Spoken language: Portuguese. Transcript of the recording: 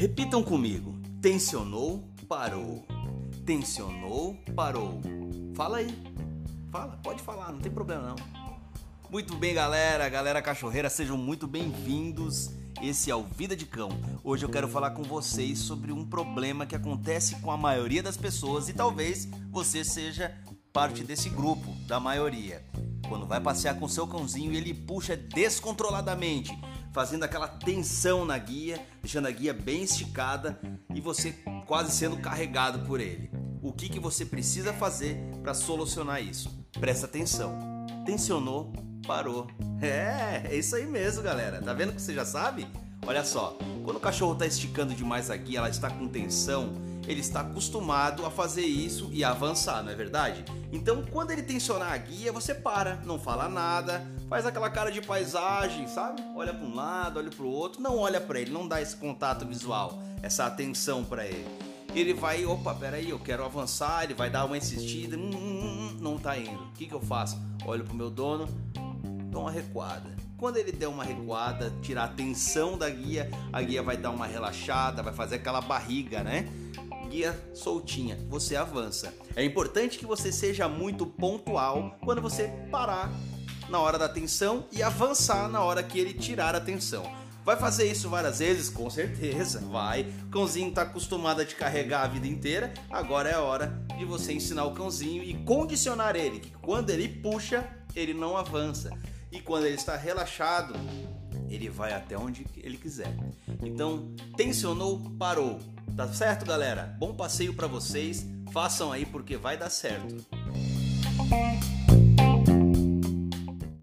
Repitam comigo. Tensionou, parou. Tensionou, parou. Fala aí. Fala, pode falar, não tem problema não. Muito bem, galera, galera cachorreira, sejam muito bem-vindos. Esse é o Vida de Cão. Hoje eu quero falar com vocês sobre um problema que acontece com a maioria das pessoas e talvez você seja parte desse grupo, da maioria. Quando vai passear com seu cãozinho, ele puxa descontroladamente, fazendo aquela tensão na guia, deixando a guia bem esticada e você quase sendo carregado por ele. O que, que você precisa fazer para solucionar isso? Presta atenção. Tensionou, parou. É, é isso aí mesmo, galera. Tá vendo que você já sabe? Olha só, quando o cachorro está esticando demais a guia, ela está com tensão, ele está acostumado a fazer isso e avançar, não é verdade? Então, quando ele tensionar a guia, você para, não fala nada, faz aquela cara de paisagem, sabe? Olha para um lado, olha para o outro, não olha para ele, não dá esse contato visual, essa atenção para ele. Ele vai, opa, peraí, eu quero avançar, ele vai dar uma insistida, hum, hum, hum, não tá indo. O que, que eu faço? Olho pro meu dono, dou uma recuada. Quando ele der uma recuada, tirar a tensão da guia, a guia vai dar uma relaxada, vai fazer aquela barriga, né? Guia soltinha, você avança. É importante que você seja muito pontual quando você parar na hora da tensão e avançar na hora que ele tirar a tensão. Vai fazer isso várias vezes? Com certeza, vai. O cãozinho está acostumado a te carregar a vida inteira, agora é a hora de você ensinar o cãozinho e condicionar ele, que quando ele puxa, ele não avança. E quando ele está relaxado, ele vai até onde ele quiser. Então, tensionou, parou. Tá certo, galera? Bom passeio para vocês. Façam aí porque vai dar certo.